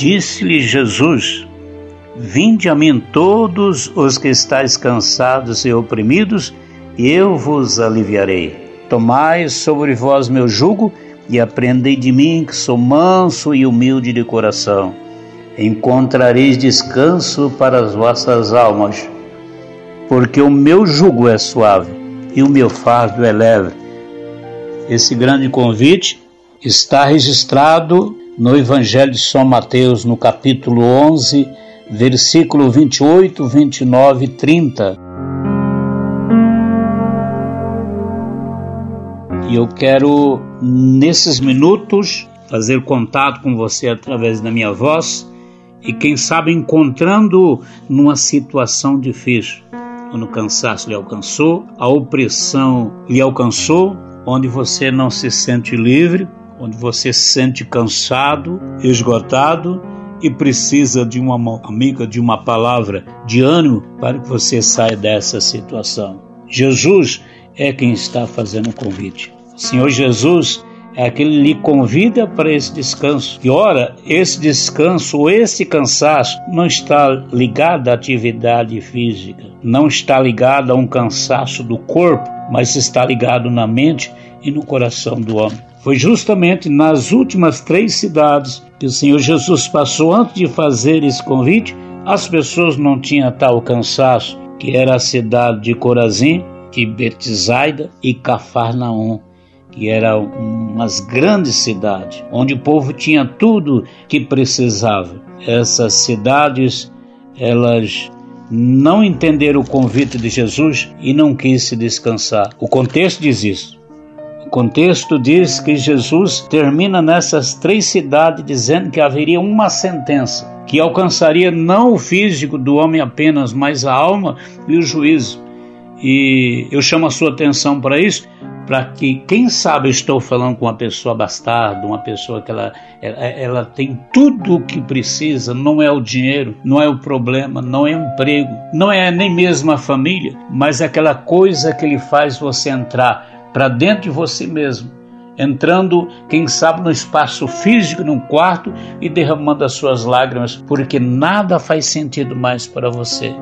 Disse-lhe Jesus: Vinde a mim todos os que estáis cansados e oprimidos, e eu vos aliviarei. Tomai sobre vós meu jugo e aprendei de mim, que sou manso e humilde de coração. Encontrareis descanso para as vossas almas, porque o meu jugo é suave e o meu fardo é leve. Esse grande convite está registrado no Evangelho de São Mateus, no capítulo 11, versículo 28, 29 e 30. E eu quero, nesses minutos, fazer contato com você através da minha voz e, quem sabe, encontrando numa situação difícil, quando o cansaço lhe alcançou, a opressão lhe alcançou, onde você não se sente livre, onde você se sente cansado, esgotado e precisa de uma amiga, de uma palavra de ânimo para que você saia dessa situação. Jesus é quem está fazendo o convite. Senhor Jesus é aquele que lhe convida para esse descanso. E ora, esse descanso ou esse cansaço não está ligado à atividade física, não está ligado a um cansaço do corpo, mas está ligado na mente e no coração do homem. Foi justamente nas últimas três cidades que o Senhor Jesus passou antes de fazer esse convite. As pessoas não tinham tal cansaço, que era a cidade de Corazim, que Betsaida e Cafarnaum, que eram umas grandes cidades, onde o povo tinha tudo que precisava. Essas cidades, elas não entenderam o convite de Jesus e não quis se descansar. O contexto diz isso. Contexto diz que Jesus termina nessas três cidades dizendo que haveria uma sentença que alcançaria não o físico do homem apenas, mas a alma e o juízo. E eu chamo a sua atenção para isso, para que, quem sabe, estou falando com uma pessoa bastarda, uma pessoa que ela, ela, ela tem tudo o que precisa, não é o dinheiro, não é o problema, não é o emprego, não é nem mesmo a família, mas é aquela coisa que lhe faz você entrar para dentro de você mesmo, entrando, quem sabe, no espaço físico, num quarto e derramando as suas lágrimas, porque nada faz sentido mais para você.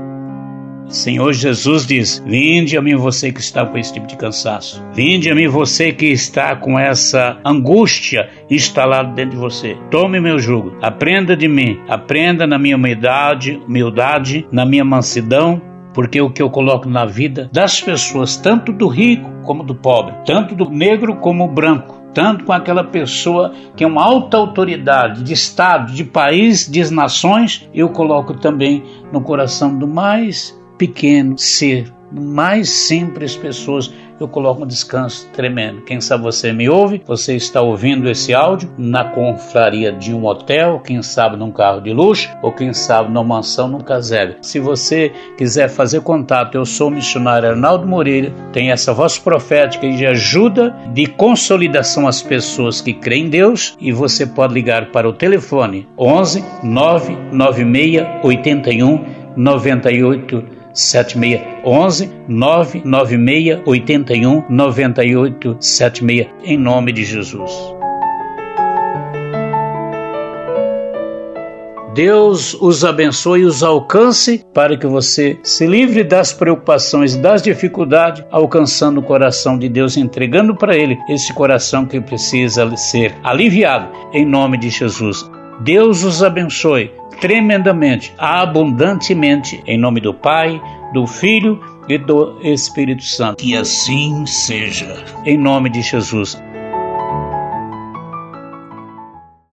Senhor Jesus diz: Vinde a mim você que está com esse tipo de cansaço. Vinde a mim você que está com essa angústia instalada dentro de você. Tome meu jugo. Aprenda de mim. Aprenda na minha humildade, humildade, na minha mansidão, porque o que eu coloco na vida das pessoas, tanto do rico como do pobre, tanto do negro como do branco, tanto com aquela pessoa que é uma alta autoridade de Estado, de país, de nações, eu coloco também no coração do mais pequeno ser mais simples pessoas, eu coloco um descanso tremendo. Quem sabe você me ouve, você está ouvindo esse áudio na confraria de um hotel, quem sabe num carro de luxo, ou quem sabe numa mansão, num casebre. Se você quiser fazer contato, eu sou o missionário Arnaldo Moreira, tem essa voz profética de ajuda, de consolidação às pessoas que creem em Deus, e você pode ligar para o telefone 11 996 81 98 7611 996 81 98 76 em nome de Jesus. Deus os abençoe e os alcance para que você se livre das preocupações, das dificuldades, alcançando o coração de Deus, entregando para Ele esse coração que precisa ser aliviado, em nome de Jesus. Deus os abençoe tremendamente, abundantemente, em nome do Pai, do Filho e do Espírito Santo. Que assim seja. Em nome de Jesus.